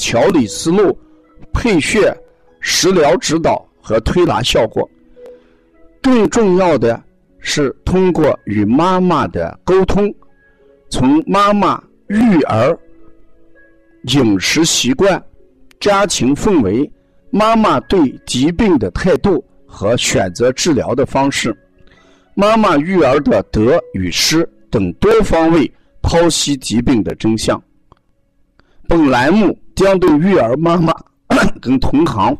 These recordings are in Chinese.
调理思路、配穴、食疗指导和推拿效果。更重要的是，通过与妈妈的沟通，从妈妈育儿、饮食习惯、家庭氛围、妈妈对疾病的态度和选择治疗的方式、妈妈育儿的得与失等多方位剖析疾病的真相。本栏目。将对育儿妈妈 跟同行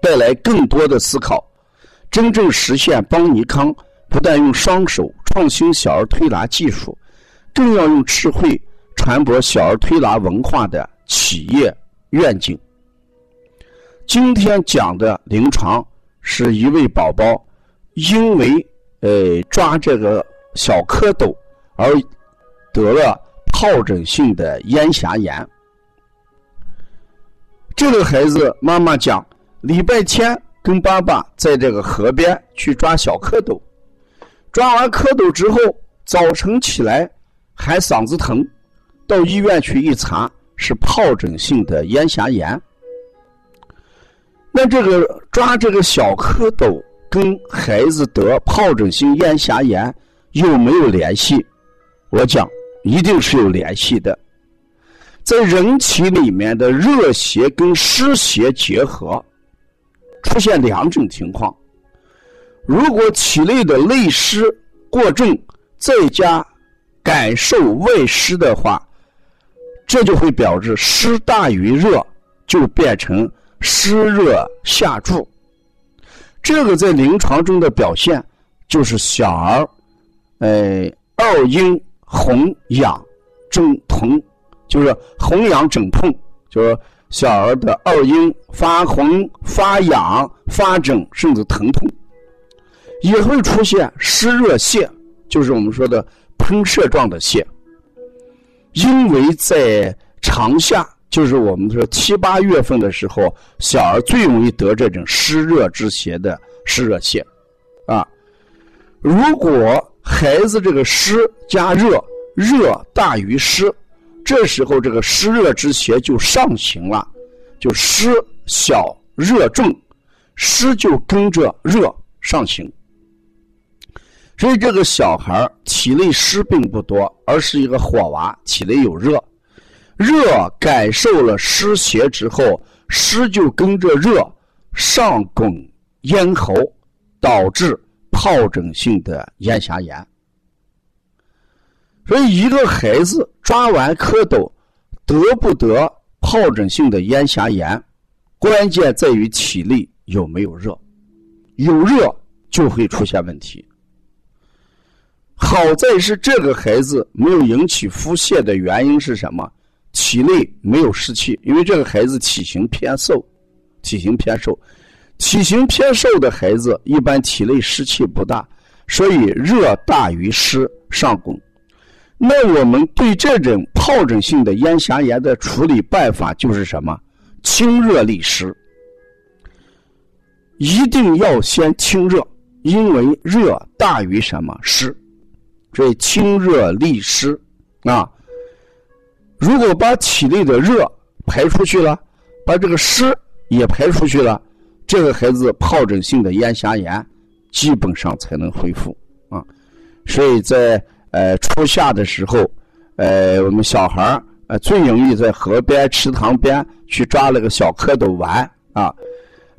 带来更多的思考，真正实现邦尼康不但用双手创新小儿推拿技术，更要用智慧传播小儿推拿文化的企业愿景。今天讲的临床是一位宝宝因为呃抓这个小蝌蚪而得了疱疹性的咽峡炎。这个孩子妈妈讲，礼拜天跟爸爸在这个河边去抓小蝌蚪，抓完蝌蚪之后，早晨起来还嗓子疼，到医院去一查是疱疹性的咽峡炎。那这个抓这个小蝌蚪跟孩子得疱疹性咽峡炎有没有联系？我讲一定是有联系的。在人体里面的热邪跟湿邪结合，出现两种情况。如果体内的内湿过重，再加感受外湿的话，这就会表示湿大于热，就变成湿热下注。这个在临床中的表现就是小儿，呃，二阴红痒肿疼。就是红痒肿痛，就是小儿的二阴发红、发痒、发疹，甚至疼痛，也会出现湿热泻，就是我们说的喷射状的泻。因为在长夏，就是我们说七八月份的时候，小儿最容易得这种湿热之邪的湿热泻，啊，如果孩子这个湿加热，热大于湿。这时候，这个湿热之邪就上行了，就湿小热重，湿就跟着热上行。所以，这个小孩体内湿并不多，而是一个火娃，体内有热，热感受了湿邪之后，湿就跟着热上拱咽喉，导致疱疹性的咽峡炎。所以，一个孩子抓完蝌蚪，得不得疱疹性的咽峡炎，关键在于体内有没有热，有热就会出现问题。好在是这个孩子没有引起腹泻的原因是什么？体内没有湿气，因为这个孩子体型偏瘦，体型偏瘦，体型偏瘦的孩子一般体内湿气不大，所以热大于湿上攻。那我们对这种疱疹性的咽峡炎的处理办法就是什么？清热利湿，一定要先清热，因为热大于什么湿，所以清热利湿啊。如果把体内的热排出去了，把这个湿也排出去了，这个孩子疱疹性的咽峡炎基本上才能恢复啊。所以在呃，初夏的时候，呃，我们小孩呃最容易在河边、池塘边去抓那个小蝌蚪玩啊。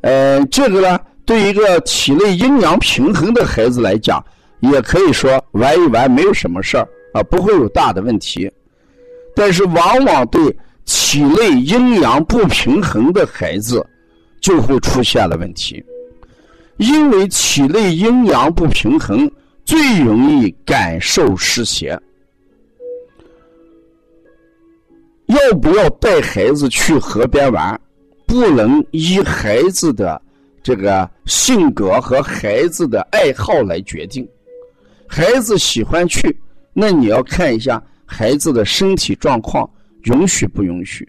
呃，这个呢，对一个体内阴阳平衡的孩子来讲，也可以说玩一玩没有什么事儿啊，不会有大的问题。但是，往往对体内阴阳不平衡的孩子，就会出现了问题，因为体内阴阳不平衡。最容易感受湿邪，要不要带孩子去河边玩，不能依孩子的这个性格和孩子的爱好来决定。孩子喜欢去，那你要看一下孩子的身体状况允许不允许。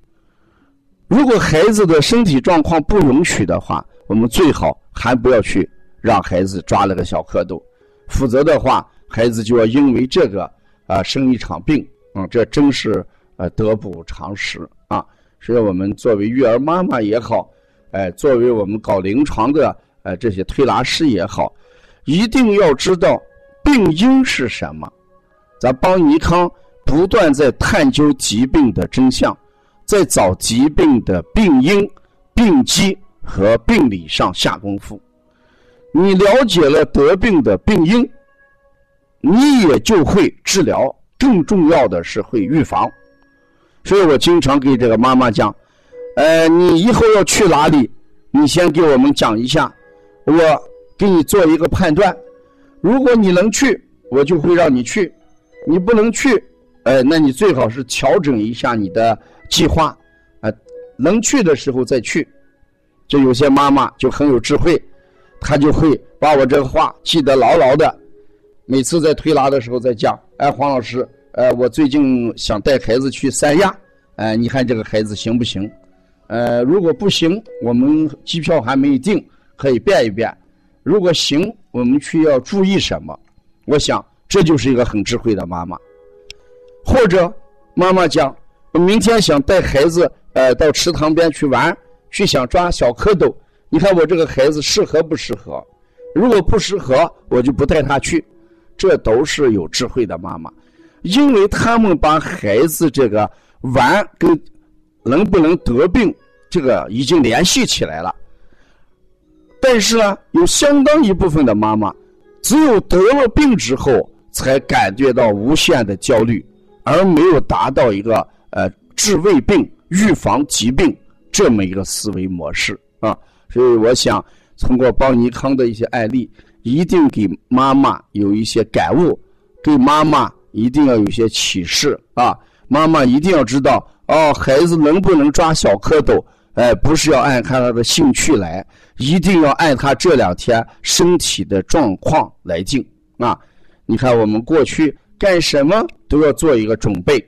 如果孩子的身体状况不允许的话，我们最好还不要去让孩子抓那个小蝌蚪，否则的话，孩子就要因为这个啊生一场病，嗯，这真是呃得不偿失啊。所以我们作为育儿妈妈也好，哎，作为我们搞临床的呃这些推拿师也好，一定要知道。病因是什么？咱邦尼康不断在探究疾病的真相，在找疾病的病因、病机和病理上下功夫。你了解了得病的病因，你也就会治疗。更重要的是会预防。所以我经常给这个妈妈讲：，呃，你以后要去哪里，你先给我们讲一下，我给你做一个判断。如果你能去，我就会让你去；你不能去，哎，那你最好是调整一下你的计划，啊，能去的时候再去。这有些妈妈就很有智慧，他就会把我这个话记得牢牢的。每次在推拿的时候再讲，哎，黄老师，呃，我最近想带孩子去三亚，哎，你看这个孩子行不行？呃，如果不行，我们机票还没定，可以变一变。如果行，我们需要注意什么？我想这就是一个很智慧的妈妈。或者妈妈讲，我明天想带孩子呃到池塘边去玩，去想抓小蝌蚪。你看我这个孩子适合不适合？如果不适合，我就不带他去。这都是有智慧的妈妈，因为他们把孩子这个玩跟能不能得病这个已经联系起来了。但是呢，有相当一部分的妈妈，只有得了病之后，才感觉到无限的焦虑，而没有达到一个呃治未病、预防疾病这么一个思维模式啊。所以，我想通过邦尼康的一些案例，一定给妈妈有一些感悟，给妈妈一定要有些启示啊。妈妈一定要知道哦，孩子能不能抓小蝌蚪？哎，不是要按他的兴趣来，一定要按他这两天身体的状况来定啊！你看，我们过去干什么都要做一个准备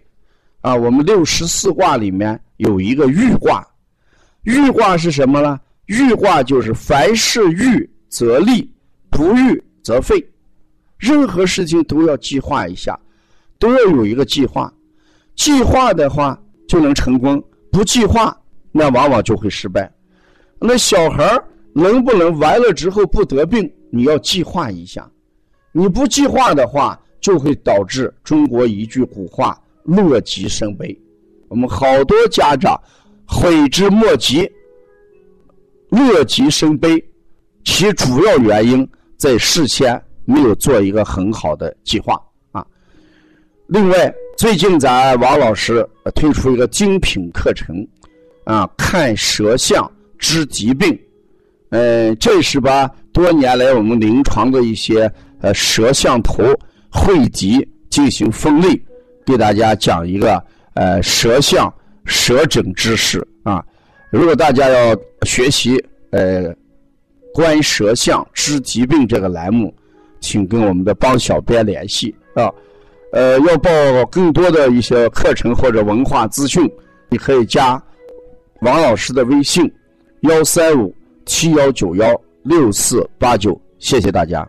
啊。我们六十四卦里面有一个豫卦，豫卦是什么呢？豫卦就是凡事豫则立，不豫则废。任何事情都要计划一下，都要有一个计划。计划的话就能成功，不计划。那往往就会失败。那小孩能不能完了之后不得病？你要计划一下。你不计划的话，就会导致中国一句古话“乐极生悲”。我们好多家长悔之莫及，乐极生悲，其主要原因在事先没有做一个很好的计划啊。另外，最近咱王老师推出一个精品课程。啊，看舌象知疾病，嗯，这是把多年来我们临床的一些呃舌象图汇集进行分类，给大家讲一个呃舌象舌诊知识啊。如果大家要学习呃观舌象知疾病这个栏目，请跟我们的帮小编联系啊。呃，要报更多的一些课程或者文化资讯，你可以加。王老师的微信：幺三五七幺九幺六四八九，谢谢大家。